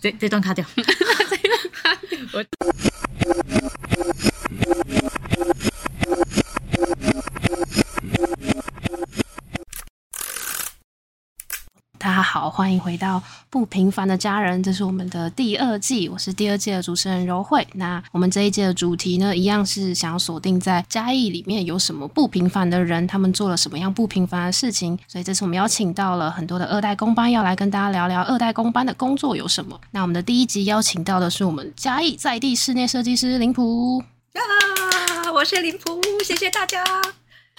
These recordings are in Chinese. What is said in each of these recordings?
这这段卡掉。我好，欢迎回到不平凡的家人，这是我们的第二季，我是第二季的主持人柔慧。那我们这一季的主题呢，一样是想要锁定在嘉义里面有什么不平凡的人，他们做了什么样不平凡的事情。所以这次我们邀请到了很多的二代工班，要来跟大家聊聊二代工班的工作有什么。那我们的第一集邀请到的是我们嘉义在地室内设计师林普，啊，我是林普，谢谢大家。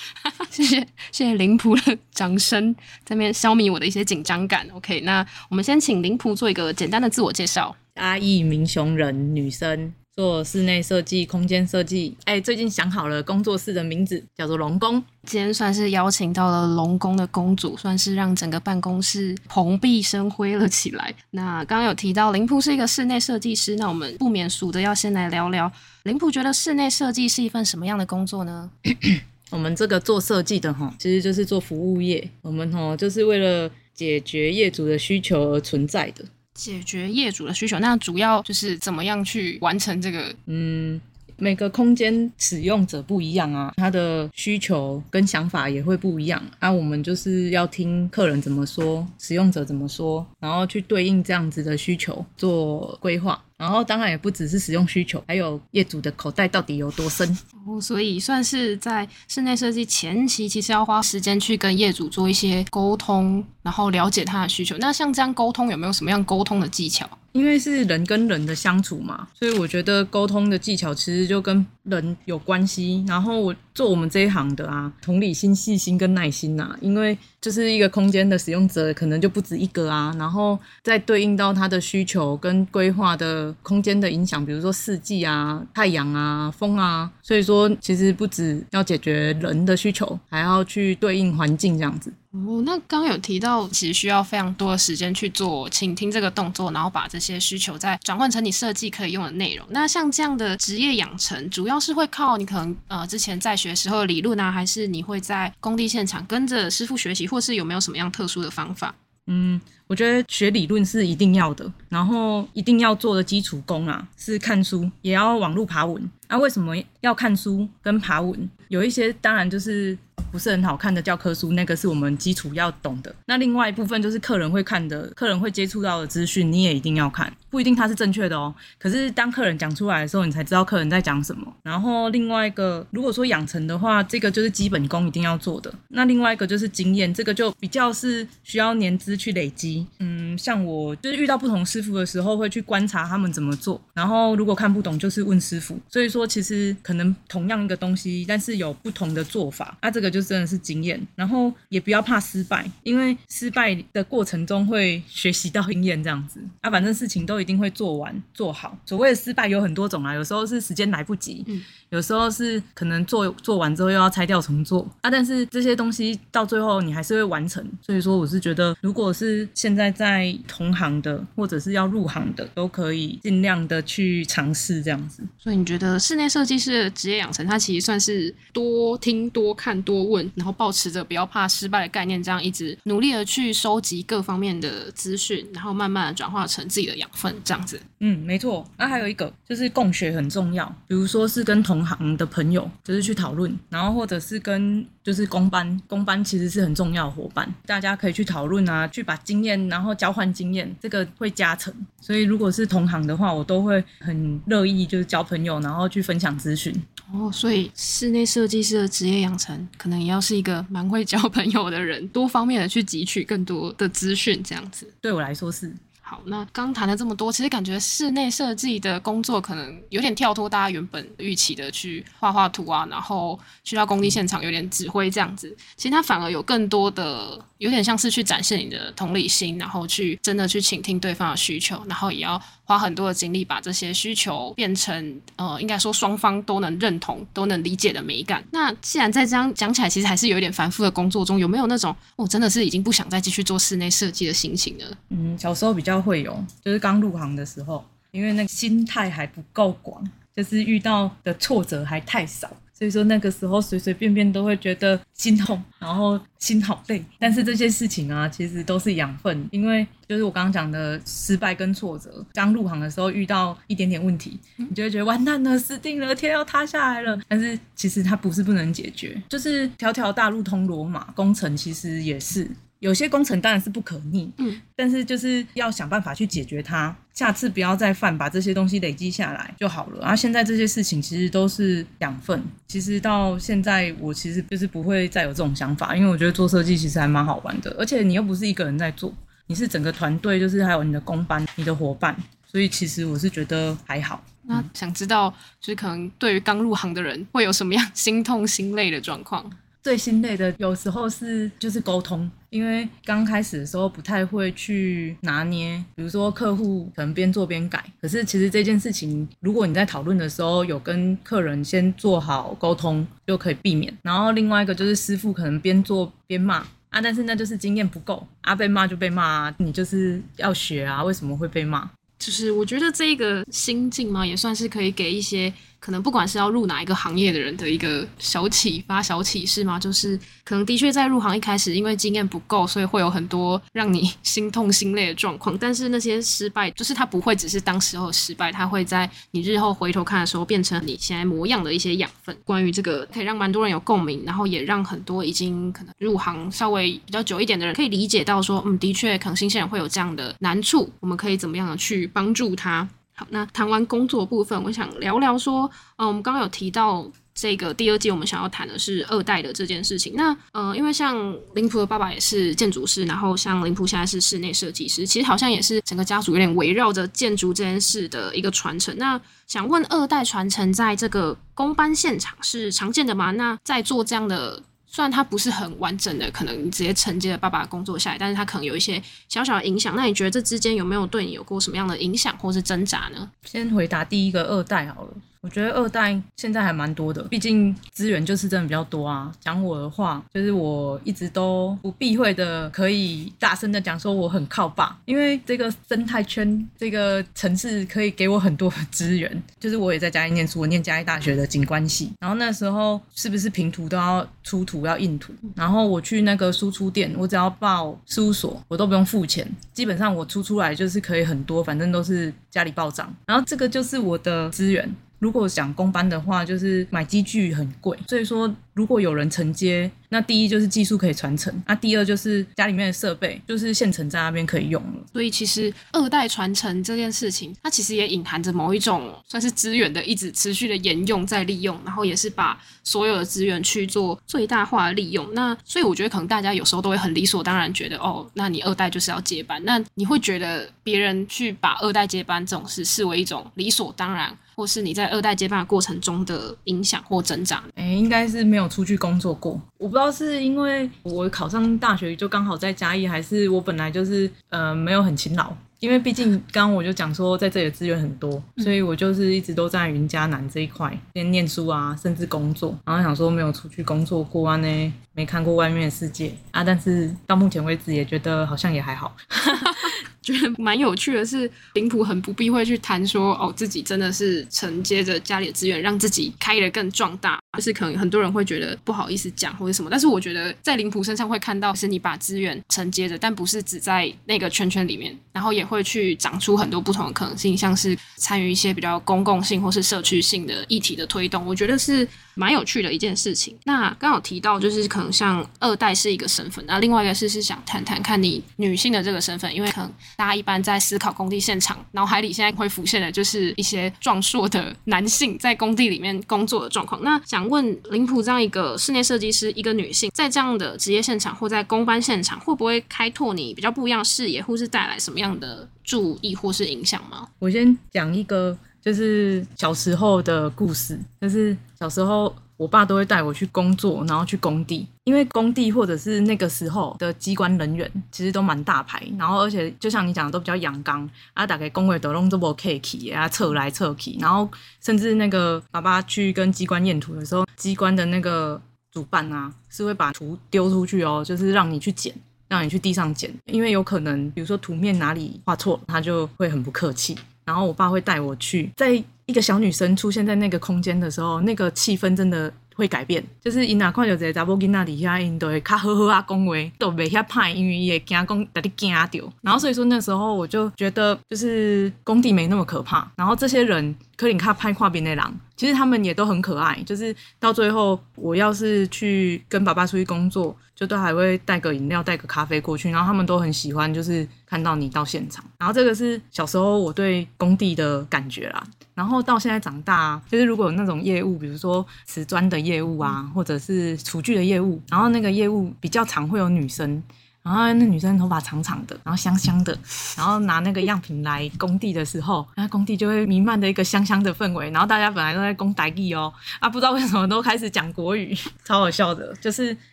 谢谢谢谢林普的掌声，在那边消弭我的一些紧张感。OK，那我们先请林普做一个简单的自我介绍。阿义民雄人，女生，做室内设计、空间设计。哎，最近想好了工作室的名字，叫做龙宫。今天算是邀请到了龙宫的公主，算是让整个办公室蓬荜生辉了起来。那刚刚有提到林普是一个室内设计师，那我们不免俗的要先来聊聊林普觉得室内设计是一份什么样的工作呢？我们这个做设计的哈，其实就是做服务业。我们哈就是为了解决业主的需求而存在的。解决业主的需求，那主要就是怎么样去完成这个？嗯，每个空间使用者不一样啊，他的需求跟想法也会不一样。啊，我们就是要听客人怎么说，使用者怎么说，然后去对应这样子的需求做规划。然后当然也不只是使用需求，还有业主的口袋到底有多深。哦，所以算是在室内设计前期，其实要花时间去跟业主做一些沟通，然后了解他的需求。那像这样沟通，有没有什么样沟通的技巧？因为是人跟人的相处嘛，所以我觉得沟通的技巧其实就跟人有关系。然后我做我们这一行的啊，同理心、细心跟耐心呐，因为就是一个空间的使用者可能就不止一个啊，然后再对应到他的需求跟规划的空间的影响，比如说四季啊、太阳啊、风啊，所以说其实不止要解决人的需求，还要去对应环境这样子。哦，那刚有提到，其实需要非常多的时间去做倾听这个动作，然后把这些需求再转换成你设计可以用的内容。那像这样的职业养成，主要是会靠你可能呃之前在学时候的理论啊，还是你会在工地现场跟着师傅学习，或是有没有什么样特殊的方法？嗯，我觉得学理论是一定要的，然后一定要做的基础功啊，是看书，也要网络爬文。那为什么要看书跟爬文？有一些当然就是不是很好看的教科书，那个是我们基础要懂的。那另外一部分就是客人会看的，客人会接触到的资讯，你也一定要看，不一定它是正确的哦。可是当客人讲出来的时候，你才知道客人在讲什么。然后另外一个，如果说养成的话，这个就是基本功一定要做的。那另外一个就是经验，这个就比较是需要年资去累积。嗯，像我就是遇到不同师傅的时候，会去观察他们怎么做，然后如果看不懂，就是问师傅。所以说，其实可能同样一个东西，但是有不同的做法，那这个就真的是经验。然后也不要怕失败，因为失败的过程中会学习到经验，这样子啊，反正事情都一定会做完做好。所谓的失败有很多种啊，有时候是时间来不及，有时候是可能做做完之后又要拆掉重做啊。但是这些东西到最后你还是会完成。所以说，我是觉得，如果是现在在同行的，或者是要入行的，都可以尽量的去尝试这样子。所以你觉得室内设计师的职业养成，它其实算是多听、多看、多问，然后保持着不要怕失败的概念，这样一直努力的去收集各方面的资讯，然后慢慢的转化成自己的养分，这样子。嗯，没错。那还有一个就是共学很重要，比如说是跟同行的朋友，就是去讨论，然后或者是跟就是公班，公班其实是很重要的伙伴，大家可以去讨论啊，去把经验然后交换经验，这个会加成。所以如果是同行的话，我都会很乐意就是交朋友，然后去分享资讯。哦，所以室内设计师的职业养成，可能也要是一个蛮会交朋友的人，多方面的去汲取更多的资讯，这样子。对我来说是。好，那刚谈了这么多，其实感觉室内设计的工作可能有点跳脱大家原本预期的去画画图啊，然后去到工地现场有点指挥这样子。其实它反而有更多的，有点像是去展现你的同理心，然后去真的去倾听对方的需求，然后也要花很多的精力把这些需求变成呃，应该说双方都能认同、都能理解的美感。那既然在这样讲起来，其实还是有一点繁复的工作中，有没有那种我真的是已经不想再继续做室内设计的心情呢？嗯，小时候比较。会有，就是刚入行的时候，因为那个心态还不够广，就是遇到的挫折还太少，所以说那个时候随随便便都会觉得心痛，然后心好累。但是这些事情啊，其实都是养分，因为就是我刚刚讲的失败跟挫折。刚入行的时候遇到一点点问题，你就会觉得完蛋了，死定了，天要塌下来了。但是其实它不是不能解决，就是条条大路通罗马，工程其实也是。有些工程当然是不可逆，嗯，但是就是要想办法去解决它，下次不要再犯，把这些东西累积下来就好了。然后现在这些事情其实都是养分，其实到现在我其实就是不会再有这种想法，因为我觉得做设计其实还蛮好玩的，而且你又不是一个人在做，你是整个团队，就是还有你的工班、你的伙伴，所以其实我是觉得还好。那想知道，就是可能对于刚入行的人会有什么样心痛心累的状况？最心累的有时候是就是沟通，因为刚开始的时候不太会去拿捏，比如说客户可能边做边改，可是其实这件事情如果你在讨论的时候有跟客人先做好沟通，就可以避免。然后另外一个就是师傅可能边做边骂啊，但是那就是经验不够啊，被骂就被骂，你就是要学啊，为什么会被骂？就是我觉得这个心境嘛，也算是可以给一些。可能不管是要入哪一个行业的人的一个小启发、小启示嘛，就是可能的确在入行一开始，因为经验不够，所以会有很多让你心痛心累的状况。但是那些失败，就是它不会只是当时候失败，它会在你日后回头看的时候，变成你现在模样的一些养分。关于这个，可以让蛮多人有共鸣，然后也让很多已经可能入行稍微比较久一点的人，可以理解到说，嗯，的确，可能新鲜人会有这样的难处，我们可以怎么样的去帮助他。好，那谈完工作部分，我想聊聊说，嗯，我们刚刚有提到这个第二季，我们想要谈的是二代的这件事情。那，呃，因为像林普的爸爸也是建筑师，然后像林普现在是室内设计师，其实好像也是整个家族有点围绕着建筑这件事的一个传承。那想问，二代传承在这个工班现场是常见的吗？那在做这样的。虽然它不是很完整的，可能你直接承接了爸爸的工作下来，但是它可能有一些小小的影响。那你觉得这之间有没有对你有过什么样的影响或是挣扎呢？先回答第一个二代好了。我觉得二代现在还蛮多的，毕竟资源就是真的比较多啊。讲我的话，就是我一直都不避讳的，可以大声的讲说我很靠爸，因为这个生态圈、这个城市可以给我很多资源。就是我也在嘉义念书，我念嘉义大学的景观系，然后那时候是不是平图都要出图要印图，然后我去那个输出店，我只要报事务所，我都不用付钱，基本上我出出来就是可以很多，反正都是家里报账，然后这个就是我的资源。如果讲公班的话，就是买机具很贵，所以说如果有人承接。那第一就是技术可以传承，那第二就是家里面的设备就是现成在那边可以用了。所以其实二代传承这件事情，它其实也隐含着某一种算是资源的一直持续的沿用再利用，然后也是把所有的资源去做最大化利用。那所以我觉得可能大家有时候都会很理所当然觉得，哦，那你二代就是要接班，那你会觉得别人去把二代接班这种事视为一种理所当然，或是你在二代接班的过程中的影响或增长？哎，应该是没有出去工作过，我不。不知道是因为我考上大学就刚好在嘉义，还是我本来就是呃没有很勤劳。因为毕竟刚刚我就讲说在这里的资源很多，所以我就是一直都在云嘉南这一块边念书啊，甚至工作。然后想说没有出去工作过啊呢，没看过外面的世界啊。但是到目前为止也觉得好像也还好。觉得蛮有趣的是，林普很不避讳去谈说，哦，自己真的是承接着家里的资源，让自己开得更壮大。就是可能很多人会觉得不好意思讲或者什么，但是我觉得在林普身上会看到，是你把资源承接着，但不是只在那个圈圈里面，然后也会去长出很多不同的可能性，像是参与一些比较公共性或是社区性的议题的推动。我觉得是。蛮有趣的一件事情。那刚好提到，就是可能像二代是一个身份，那另外一个是是想谈谈看你女性的这个身份，因为可能大家一般在思考工地现场，脑海里现在会浮现的就是一些壮硕的男性在工地里面工作的状况。那想问林普这样一个室内设计师，一个女性在这样的职业现场或在工班现场，会不会开拓你比较不一样的视野，或是带来什么样的注意或是影响吗？我先讲一个。就是小时候的故事，就是小时候我爸都会带我去工作，然后去工地，因为工地或者是那个时候的机关人员其实都蛮大牌，然后而且就像你讲的都比较阳刚，啊，大概工位都弄这么 K K 啊，测来测去，然后甚至那个爸爸去跟机关验图的时候，机关的那个主办啊是会把图丢出去哦，就是让你去捡，让你去地上捡，因为有可能比如说图面哪里画错，他就会很不客气。然后我爸会带我去，在一个小女生出现在那个空间的时候，那个气氛真的。会改变，就是因若看到一个查某囡仔伫遐，因都会较好好啊讲话，都袂遐怕，因为伊会惊讲把你惊着。然后所以说那时候我就觉得，就是工地没那么可怕。然后这些人，可能看拍跨边的狼，其实他们也都很可爱。就是到最后，我要是去跟爸爸出去工作，就都还会带个饮料、带个咖啡过去。然后他们都很喜欢，就是看到你到现场。然后这个是小时候我对工地的感觉啦。然后到现在长大，就是如果有那种业务，比如说瓷砖的业务啊，或者是厨具的业务，然后那个业务比较常会有女生。然后那女生头发长长的，然后香香的，然后拿那个样品来工地的时候，那工地就会弥漫的一个香香的氛围。然后大家本来都在工台地哦，啊，不知道为什么都开始讲国语，超好笑的。就是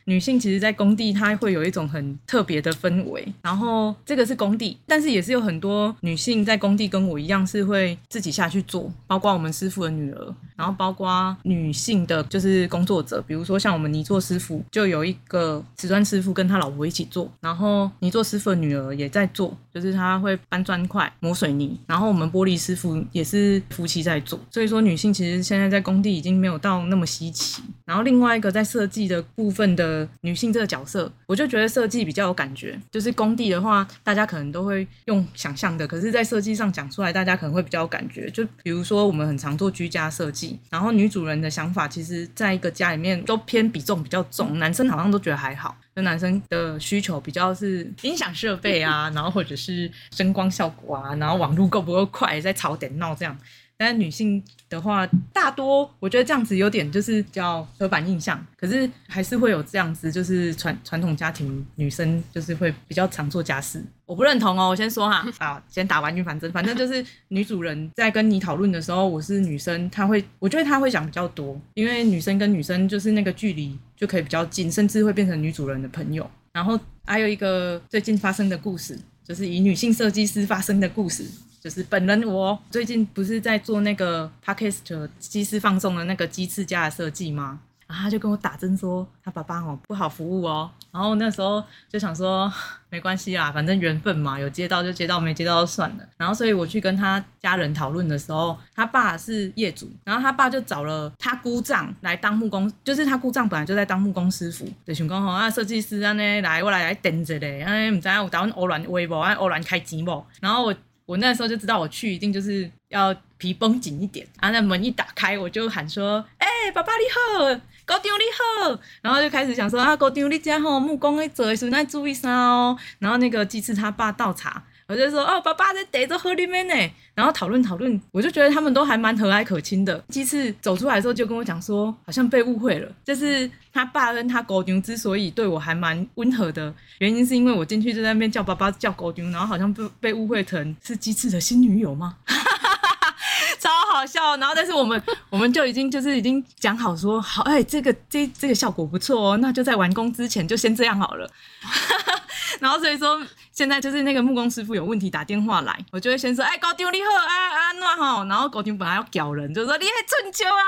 女性其实，在工地她会有一种很特别的氛围。然后这个是工地，但是也是有很多女性在工地跟我一样是会自己下去做，包括我们师傅的女儿，然后包括女性的就是工作者，比如说像我们泥做师傅，就有一个瓷砖师傅跟他老婆一起做。然后你做师傅的女儿也在做，就是他会搬砖块、磨水泥。然后我们玻璃师傅也是夫妻在做，所以说女性其实现在在工地已经没有到那么稀奇。然后另外一个在设计的部分的女性这个角色，我就觉得设计比较有感觉。就是工地的话，大家可能都会用想象的，可是，在设计上讲出来，大家可能会比较有感觉。就比如说我们很常做居家设计，然后女主人的想法，其实在一个家里面都偏比重比较重，男生好像都觉得还好。那男生的需求比较是音响设备啊，然后或者是是声光效果啊，然后网络够不够快，在吵点闹这样。但是女性的话，大多我觉得这样子有点就是叫刻板印象，可是还是会有这样子，就是传传统家庭女生就是会比较常做家事。我不认同哦，我先说哈，啊，先打完预防针，反正就是女主人在跟你讨论的时候，我是女生，她会，我觉得她会想比较多，因为女生跟女生就是那个距离就可以比较近，甚至会变成女主人的朋友。然后还有一个最近发生的故事，就是以女性设计师发生的故事。就是本人我最近不是在做那个 podcast 机师放送的那个鸡翅架的设计吗？然后他就跟我打针说他爸爸哦不好服务哦。然后那时候就想说没关系啦，反正缘分嘛，有接到就接到，没接到就算了。然后所以我去跟他家人讨论的时候，他爸是业主，然后他爸就找了他姑丈来当木工，就是他姑丈本来就在当木工师傅，就想讲吼啊设计师安呢来我来来等着嘞，哎唔知有打算欧兰微博，欧兰开钱不？然后我。我那时候就知道我去一定就是要皮绷紧一点，啊那门一打开，我就喊说：“哎，爸爸你好，高长你好。”然后就开始想说：“啊，高长你家吼木工在做所以那注意啥哦。”然后那个鸡翅他爸倒茶。我就说哦，爸爸在逮着河里面呢，然后讨论讨论，我就觉得他们都还蛮和蔼可亲的。鸡翅走出来的时候就跟我讲说，好像被误会了，就是他爸跟他狗牛之所以对我还蛮温和的原因，是因为我进去就在那边叫爸爸叫狗牛，然后好像被被误会成是鸡翅的新女友吗？超好笑。然后但是我们我们就已经就是已经讲好说好，哎，这个这这个效果不错哦，那就在完工之前就先这样好了。然后所以说。现在就是那个木工师傅有问题打电话来，我就会先说，哎，高丢你好，啊啊那吼，然后高丢本来要屌人，就说你还春秋啊，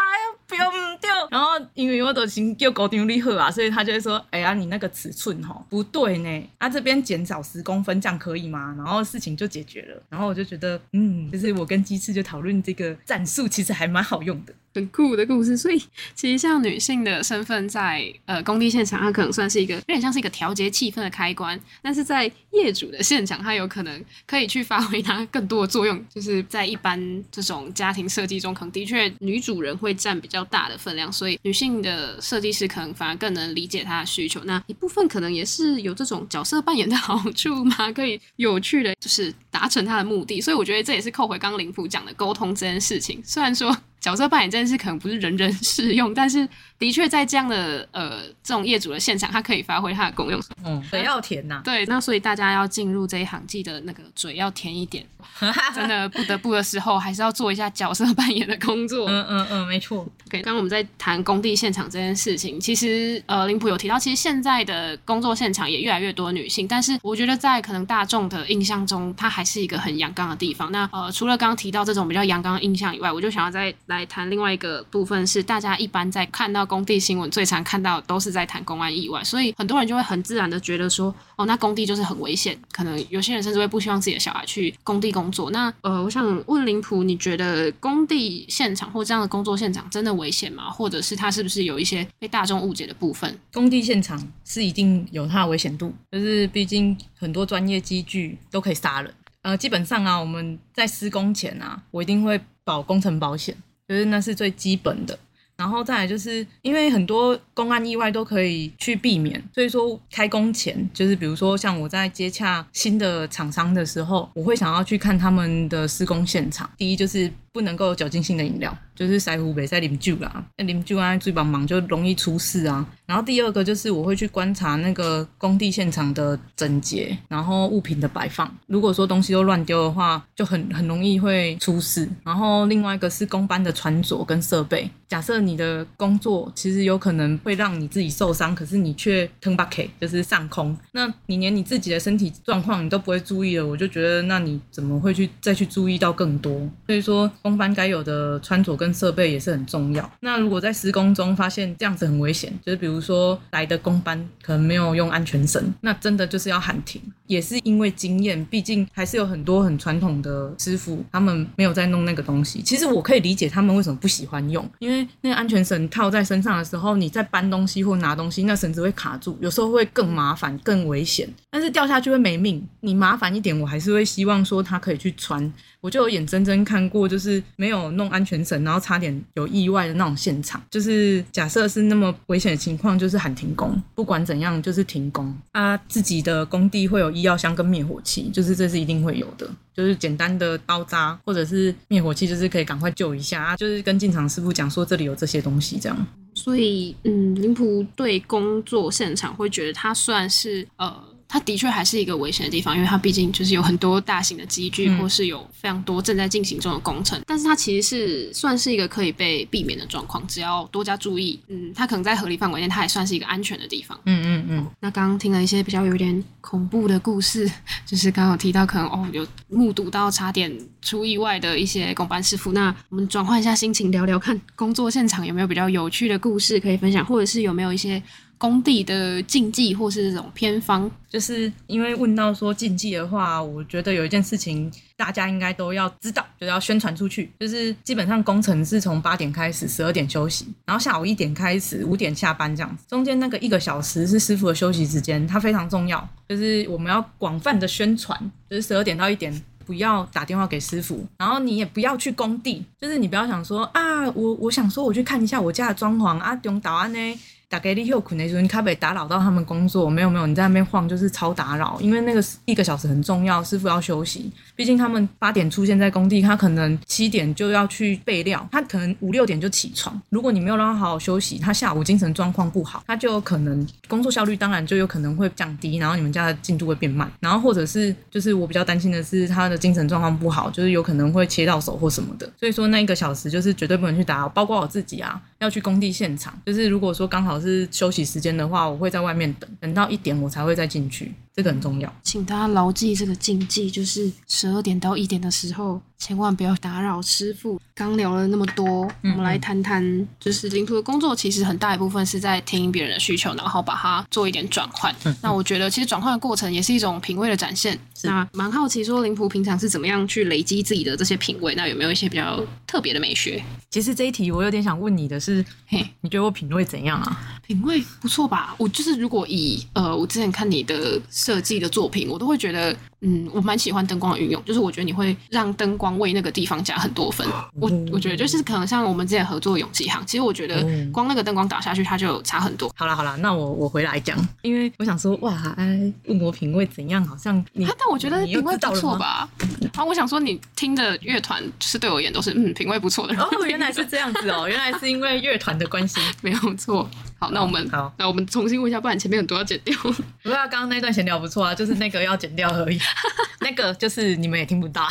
不要唔对。然后因为我都先叫高丢你好啊，所以他就会说，哎呀，你那个尺寸哈不对呢，啊这边减少十公分，这样可以吗？然后事情就解决了。然后我就觉得，嗯，就是我跟鸡翅就讨论这个战术，其实还蛮好用的。很酷的故事，所以其实像女性的身份在呃工地现场，它可能算是一个有点像是一个调节气氛的开关，但是在业主的现场，它有可能可以去发挥它更多的作用。就是在一般这种家庭设计中，可能的确女主人会占比较大的分量，所以女性的设计师可能反而更能理解她的需求。那一部分可能也是有这种角色扮演的好处嘛，可以有趣的，就是达成她的目的。所以我觉得这也是扣回刚林普讲的沟通这件事情。虽然说。角色扮演这件事可能不是人人适用，但是的确在这样的呃这种业主的现场，它可以发挥它的功用。嗯，嘴要甜呐。对，那所以大家要进入这一行，记得那个嘴要甜一点。真的不得不的时候，还是要做一下角色扮演的工作。嗯嗯嗯，没错。OK，刚刚我们在谈工地现场这件事情，其实呃林普有提到，其实现在的工作现场也越来越多女性，但是我觉得在可能大众的印象中，它还是一个很阳刚的地方。那呃除了刚刚提到这种比较阳刚的印象以外，我就想要在来谈另外一个部分，是大家一般在看到工地新闻最常看到都是在谈公安意外，所以很多人就会很自然的觉得说，哦，那工地就是很危险，可能有些人甚至会不希望自己的小孩去工地工作。那呃，我想问林普，你觉得工地现场或这样的工作现场真的危险吗？或者是它是不是有一些被大众误解的部分？工地现场是一定有它的危险度，就是毕竟很多专业机具都可以杀人。呃，基本上啊，我们在施工前啊，我一定会保工程保险，就是那是最基本的。然后再来就是因为很多公安意外都可以去避免，所以说开工前，就是比如说像我在接洽新的厂商的时候，我会想要去看他们的施工现场。第一就是不能够有酒精性的饮料，就是塞湖北塞啉酒啦，那啉酒啊最帮忙就容易出事啊。然后第二个就是我会去观察那个工地现场的整洁，然后物品的摆放。如果说东西都乱丢的话，就很很容易会出事。然后另外一个是工班的穿着跟设备，假设你的工作其实有可能会让你自己受伤，可是你却 turn back 就是上空，那你连你自己的身体状况你都不会注意了，我就觉得那你怎么会去再去注意到更多？所以说工班该有的穿着跟设备也是很重要。那如果在施工中发现这样子很危险，就是比如说来的工班可能没有用安全绳，那真的就是要喊停。也是因为经验，毕竟还是有很多很传统的师傅，他们没有在弄那个东西。其实我可以理解他们为什么不喜欢用，因为那个安全绳套在身上的时候，你在搬东西或拿东西，那绳子会卡住，有时候会更麻烦、更危险。但是掉下去会没命，你麻烦一点，我还是会希望说他可以去穿。我就有眼睁睁看过，就是没有弄安全绳，然后差点有意外的那种现场。就是假设是那么危险的情况，就是喊停工，不管怎样就是停工啊。自己的工地会有医药箱跟灭火器，就是这是一定会有的。就是简单的包扎或者是灭火器，就是可以赶快救一下啊。就是跟进场师傅讲说这里有这些东西这样。所以，嗯，林普对工作现场会觉得它算是呃。它的确还是一个危险的地方，因为它毕竟就是有很多大型的机具，或是有非常多正在进行中的工程。但是它其实是算是一个可以被避免的状况，只要多加注意，嗯，它可能在合理范围内，它也算是一个安全的地方。嗯嗯嗯。那刚刚听了一些比较有点恐怖的故事，就是刚刚有提到可能哦有目睹到差点出意外的一些工班师傅。那我们转换一下心情，聊聊看工作现场有没有比较有趣的故事可以分享，或者是有没有一些。工地的禁忌或是这种偏方，就是因为问到说禁忌的话，我觉得有一件事情大家应该都要知道，就是要宣传出去。就是基本上工程是从八点开始，十二点休息，然后下午一点开始，五点下班这样子。中间那个一个小时是师傅的休息时间，它非常重要。就是我们要广泛的宣传，就是十二点到一点不要打电话给师傅，然后你也不要去工地，就是你不要想说啊，我我想说我去看一下我家的装潢啊，中岛安呢。打给你休困的时候，你可不可以打扰到他们工作？没有没有，你在那边晃就是超打扰，因为那个一个小时很重要，师傅要休息。毕竟他们八点出现在工地，他可能七点就要去备料，他可能五六点就起床。如果你没有让他好好休息，他下午精神状况不好，他就有可能工作效率当然就有可能会降低，然后你们家的进度会变慢。然后或者是就是我比较担心的是他的精神状况不好，就是有可能会切到手或什么的。所以说那一个小时就是绝对不能去打扰，包括我自己啊，要去工地现场，就是如果说刚好。是休息时间的话，我会在外面等，等到一点我才会再进去，这个很重要，请大家牢记这个禁忌，就是十二点到一点的时候。千万不要打扰师傅。刚聊了那么多，我们来谈谈，就是领图的工作，其实很大一部分是在听别人的需求，然后把它做一点转换。那我觉得，其实转换的过程也是一种品味的展现。那蛮好奇，说林普平常是怎么样去累积自己的这些品味？那有没有一些比较特别的美学？其实这一题我有点想问你的是，嘿，你觉得我品味怎样啊？品味不错吧？我就是如果以呃，我之前看你的设计的作品，我都会觉得。嗯，我蛮喜欢灯光的运用，就是我觉得你会让灯光为那个地方加很多分。我我觉得就是可能像我们之前合作永吉行，其实我觉得光那个灯光打下去，它就差很多。好了好了，那我我回来讲，因为我想说，哇，哎，问我品味怎样，好像你，但我觉得品味不错吧。啊，我想说你听的乐团是对我而言都是嗯品味不错的。哦，原来是这样子哦，原来是因为乐团的关系，没有错。好，那我们好，那我们重新问一下，不然前面很多要剪掉。不过刚刚那段闲聊不错啊，就是那个要剪掉而已，那个就是你们也听不到。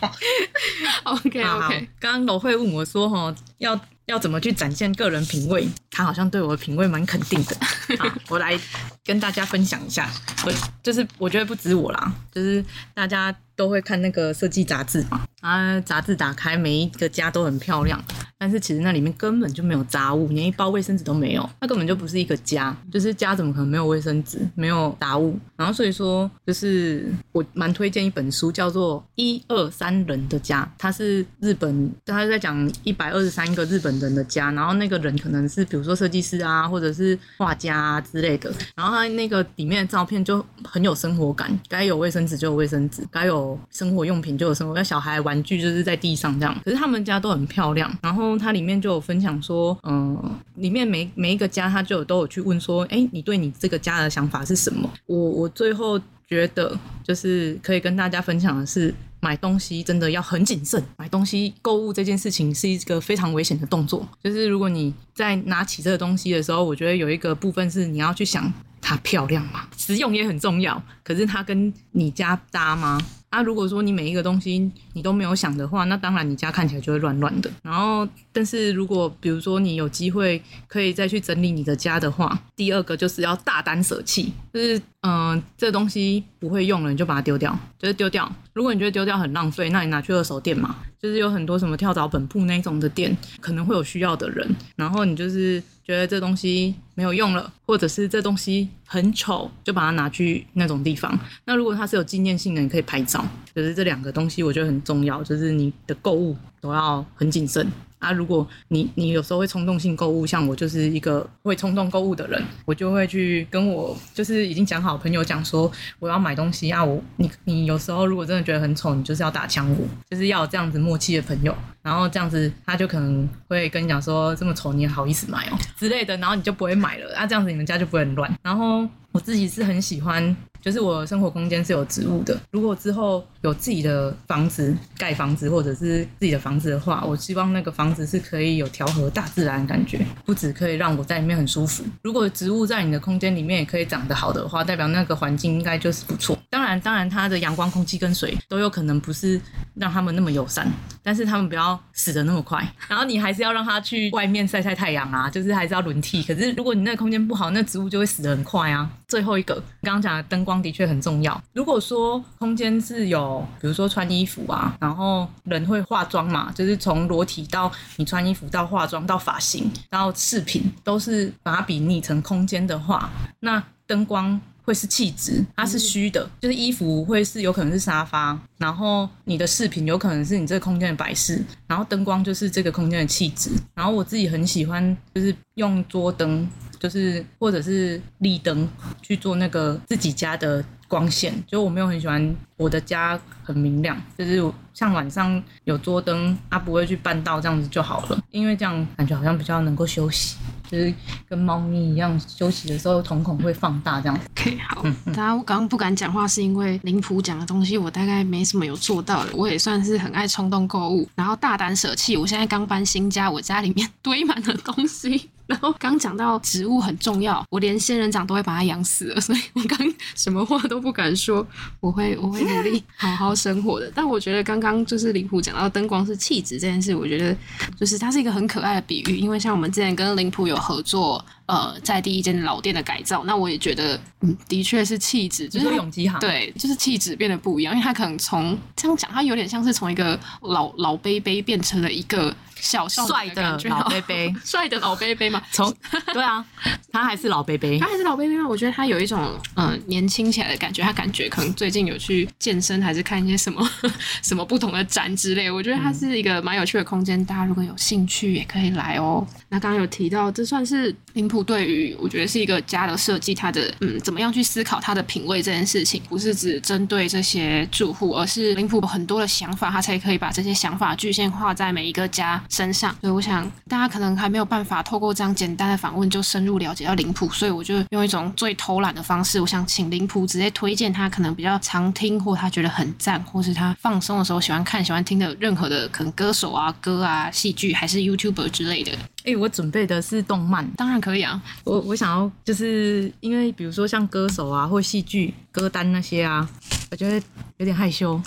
OK OK，刚刚楼会问我说，哈，要要怎么去展现个人品味？他好像对我的品味蛮肯定的。我来跟大家分享一下，我就是我觉得不止我啦，就是大家都会看那个设计杂志嘛，啊，杂志打开每一个家都很漂亮，但是其实那里面根本就没有杂物，连一包卫生纸都没有，那根本就不是一个家。就是家怎么可能没有卫生纸、没有杂物？然后所以说，就是我蛮推荐一本书，叫做《一二三人的家》，它是日本，他是在讲一百二十三个日本人的家，然后那个人可能是比如说设计师啊，或者是画家啊之类的，然后他那个里面的照片就很有生活感，该有卫生纸就有卫生纸，该有生活用品就有生活，那小孩玩具就是在地上这样。可是他们家都很漂亮，然后它里面就有分享说，嗯，里面每每一个家他就有都有去问说，哎，你对你这个家的想法是什么？我我最后觉得就是可以跟大家分享的是。买东西真的要很谨慎，买东西购物这件事情是一个非常危险的动作。就是如果你在拿起这个东西的时候，我觉得有一个部分是你要去想它漂亮吗？实用也很重要，可是它跟你家搭吗？啊如果说你每一个东西你都没有想的话，那当然你家看起来就会乱乱的。然后，但是如果比如说你有机会可以再去整理你的家的话，第二个就是要大胆舍弃，就是嗯，这东西不会用了你就把它丢掉，就是丢掉。如果你觉得丢掉很浪费，那你拿去二手店嘛，就是有很多什么跳蚤本铺那种的店，可能会有需要的人。然后你就是觉得这东西没有用了，或者是这东西很丑，就把它拿去那种地方。那如果它是有纪念性的，你可以拍照。就是这两个东西，我觉得很重要，就是你的购物都要很谨慎。啊，如果你你有时候会冲动性购物，像我就是一个会冲动购物的人，我就会去跟我就是已经讲好朋友讲说我要买东西啊，我你你有时候如果真的觉得很丑，你就是要打枪我，就是要这样子默契的朋友，然后这样子他就可能会跟你讲说这么丑你也好意思买哦之类的，然后你就不会买了啊，这样子你们家就不会很乱。然后我自己是很喜欢。就是我生活空间是有植物的。如果之后有自己的房子盖房子，或者是自己的房子的话，我希望那个房子是可以有调和大自然的感觉，不止可以让我在里面很舒服。如果植物在你的空间里面也可以长得好的话，代表那个环境应该就是不错。当然，当然它的阳光、空气跟水都有可能不是让他们那么友善，但是他们不要死的那么快。然后你还是要让它去外面晒晒太阳啊，就是还是要轮替。可是如果你那个空间不好，那植物就会死的很快啊。最后一个，刚刚讲的灯光。的确很重要。如果说空间是有，比如说穿衣服啊，然后人会化妆嘛，就是从裸体到你穿衣服到化妆到发型到饰品，都是把它比拟成空间的话，那灯光会是气质，它是虚的，就是衣服会是有可能是沙发，然后你的饰品有可能是你这个空间的摆饰，然后灯光就是这个空间的气质。然后我自己很喜欢，就是用桌灯。就是或者是立灯去做那个自己家的光线，就我没有很喜欢我的家很明亮，就是像晚上有桌灯，啊不会去绊到这样子就好了，因为这样感觉好像比较能够休息，就是跟猫咪一样休息的时候瞳孔会放大这样。OK，好，大家我刚刚不敢讲话是因为林普讲的东西我大概没什么有做到的，我也算是很爱冲动购物，然后大胆舍弃。我现在刚搬新家，我家里面 堆满了东西。然后刚讲到植物很重要，我连仙人掌都会把它养死了，所以我刚 什么话都不敢说。我会我会努力 好好生活的。但我觉得刚刚就是林普讲到灯光是气质这件事，我觉得就是它是一个很可爱的比喻，因为像我们之前跟林普有合作。呃，在第一间老店的改造，那我也觉得，嗯，的确是气质，就是永吉行，对，就是气质变得不一样，因为他可能从这样讲，他有点像是从一个老老杯杯变成了一个小帅的老杯杯，帅的老杯杯嘛，从对啊，他还是老杯杯，他还是老杯杯吗？我觉得他有一种嗯年轻起来的感觉，他感觉可能最近有去健身，还是看一些什么 什么不同的展之类，我觉得他是一个蛮有趣的空间，大家如果有兴趣也可以来哦。那刚刚有提到，这算是林普。对于我觉得是一个家的设计，他的嗯，怎么样去思考他的品味这件事情，不是只针对这些住户，而是林普很多的想法，他才可以把这些想法具现化在每一个家身上。所以我想大家可能还没有办法透过这样简单的访问就深入了解到林普，所以我就用一种最偷懒的方式，我想请林普直接推荐他可能比较常听或他觉得很赞，或是他放松的时候喜欢看、喜欢听的任何的可能歌手啊、歌啊、戏剧还是 YouTuber 之类的。哎，我准备的是动漫，当然可以啊。我我想要就是因为比如说像歌手啊或戏剧歌单那些啊，我觉得有点害羞，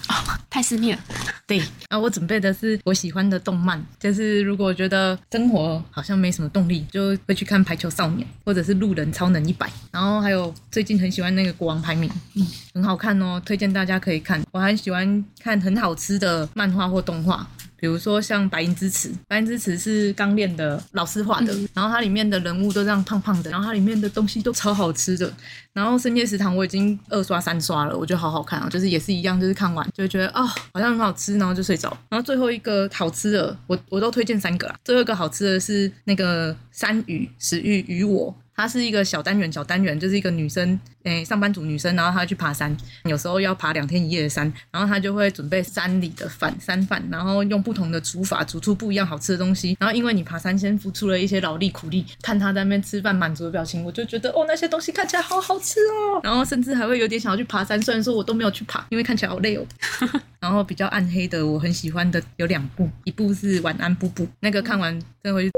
太私密了。对，啊，我准备的是我喜欢的动漫，就是如果觉得生活好像没什么动力，就会去看《排球少年》或者是《路人超能一百》，然后还有最近很喜欢那个《国王排名》，嗯，很好看哦，推荐大家可以看。我很喜欢看很好吃的漫画或动画。比如说像《白银之池》，《白银之池》是刚练的老师画的，然后它里面的人物都这样胖胖的，然后它里面的东西都超好吃的。然后《深夜食堂》我已经二刷三刷了，我觉得好好看啊，就是也是一样，就是看完就觉得哦，好像很好吃，然后就睡着。然后最后一个好吃的，我我都推荐三个啦。最后一个好吃的是那个山芋食欲与我。它是一个小单元，小单元就是一个女生，诶，上班族女生，然后她去爬山，有时候要爬两天一夜的山，然后她就会准备山里的饭，山饭，然后用不同的煮法煮出不一样好吃的东西。然后因为你爬山先付出了一些劳力苦力，看她在那边吃饭满足的表情，我就觉得哦，那些东西看起来好好吃哦。然后甚至还会有点想要去爬山，虽然说我都没有去爬，因为看起来好累哦。然后比较暗黑的，我很喜欢的有两部，一部是晚安布布，那个看完真的会。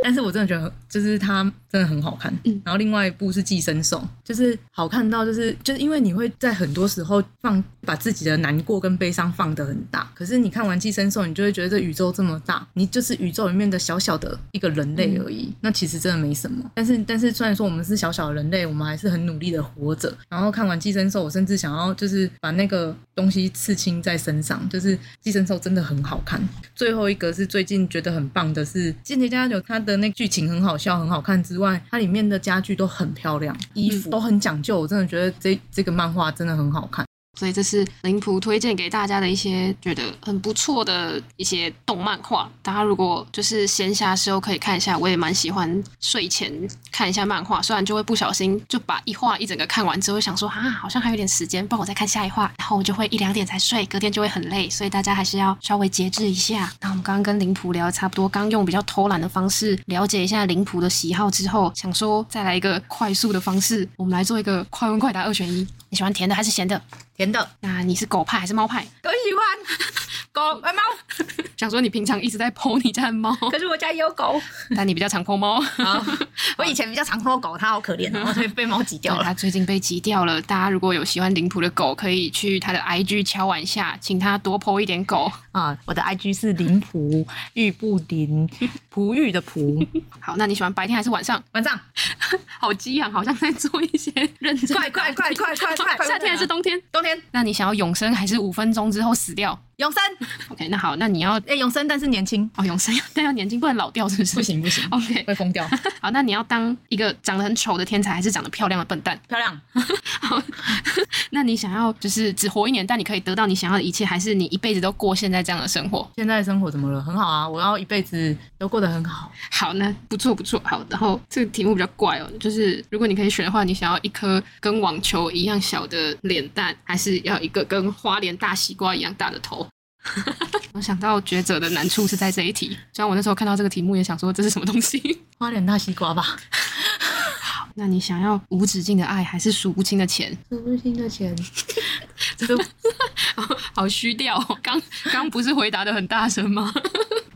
但是我真的觉得，就是它真的很好看。嗯，然后另外一部是《寄生兽》，就是好看到就是就是因为你会在很多时候放把自己的难过跟悲伤放得很大，可是你看完《寄生兽》，你就会觉得这宇宙这么大，你就是宇宙里面的小小的一个人类而已。那其实真的没什么。但是但是虽然说我们是小小的人类，我们还是很努力的活着。然后看完《寄生兽》，我甚至想要就是把那个东西刺青在身上，就是《寄生兽》真的很好看。最后一个是最近觉得很棒的是《间谍加加酒》，它。的那剧情很好笑、很好看之外，它里面的家具都很漂亮，衣服都很讲究。我真的觉得这这个漫画真的很好看。所以这是林普推荐给大家的一些觉得很不错的一些动漫画，大家如果就是闲暇时候可以看一下，我也蛮喜欢睡前看一下漫画，虽然就会不小心就把一画一整个看完之后想说啊，好像还有点时间，帮我再看下一画，然后我就会一两点才睡，隔天就会很累，所以大家还是要稍微节制一下。那我们刚刚跟林普聊差不多，刚用比较偷懒的方式了解一下林普的喜好之后，想说再来一个快速的方式，我们来做一个快问快答二选一，你喜欢甜的还是咸的？甜的，那你是狗派还是猫派？都喜欢 狗呃猫。想说你平常一直在剖你家的猫，可是我家也有狗，但你比较常剖猫。我以前比较常剖狗，它好可怜哦，所以被猫挤掉了。它最近被挤掉了。大家如果有喜欢灵普的狗，可以去他的 IG 敲碗下，请他多剖一点狗啊。我的 IG 是灵普玉布灵，璞玉的璞。好，那你喜欢白天还是晚上？晚上。好激昂，好像在做一些认真。快快快快快快！夏天还是冬天？冬天。那你想要永生还是五分钟之后死掉？永生。OK，那好，那你要哎永生，但是年轻哦，永生 但要年轻，不能老掉，是不是？不行不行。OK，会疯掉。好，那你要当一个长得很丑的天才，还是长得漂亮的笨蛋？漂亮。好，那你想要就是只活一年，但你可以得到你想要的一切，还是你一辈子都过现在这样的生活？现在的生活怎么了？很好啊，我要一辈子都过得很好。好，那不错不错。好，然后这个题目比较怪哦，就是如果你可以选的话，你想要一颗跟网球一样小的脸蛋，还是要一个跟花莲大西瓜一样大的头？我想到抉择的难处是在这一题。虽然我那时候看到这个题目，也想说这是什么东西？花莲大西瓜吧。好，那你想要无止境的爱，还是数不清的钱？数不清的钱，这个好虚掉。刚刚不是回答的很大声吗？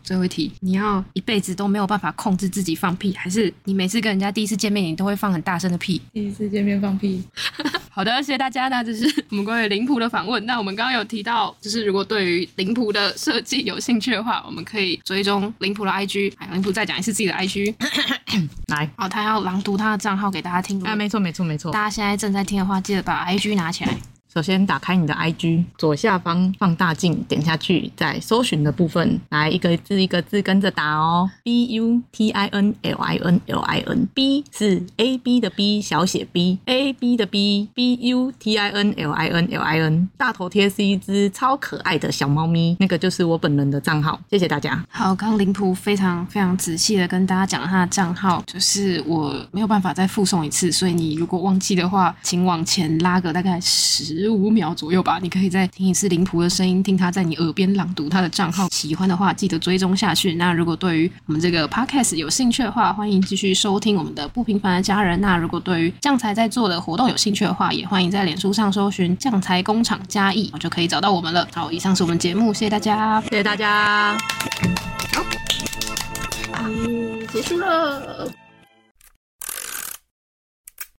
最后一题，你要一辈子都没有办法控制自己放屁，还是你每次跟人家第一次见面，你都会放很大声的屁？第一次见面放屁。好的，谢谢大家。那这是我们关于灵谱的访问。那我们刚刚有提到，就是如果对于灵谱的设计有兴趣的话，我们可以追踪灵谱的 IG。哎，灵谱再讲一次自己的 IG。来，好，他要朗读他的账号给大家听。哎，没错，没错，没错。大家现在正在听的话，记得把 IG 拿起来。首先打开你的 IG，左下方放大镜点下去，在搜寻的部分来一个字一个字跟着打哦。B U T I N L I N L I N，B 是 A B 的 B 小写 B，A B 的 B，B U T I N L I N L I N。大头贴是一只超可爱的小猫咪，那个就是我本人的账号。谢谢大家。好，刚刚林普非常非常仔细的跟大家讲了他的账号，就是我没有办法再附送一次，所以你如果忘记的话，请往前拉个大概十。十五秒左右吧，你可以再听一次灵仆的声音，听他在你耳边朗读他的账号。喜欢的话，记得追踪下去。那如果对于我们这个 podcast 有兴趣的话，欢迎继续收听我们的不平凡的家人。那如果对于酱才在做的活动有兴趣的话，也欢迎在脸书上搜寻酱才工厂嘉义，就可以找到我们了。好，以上是我们节目，谢谢大家，谢谢大家。好，嗯，结束了。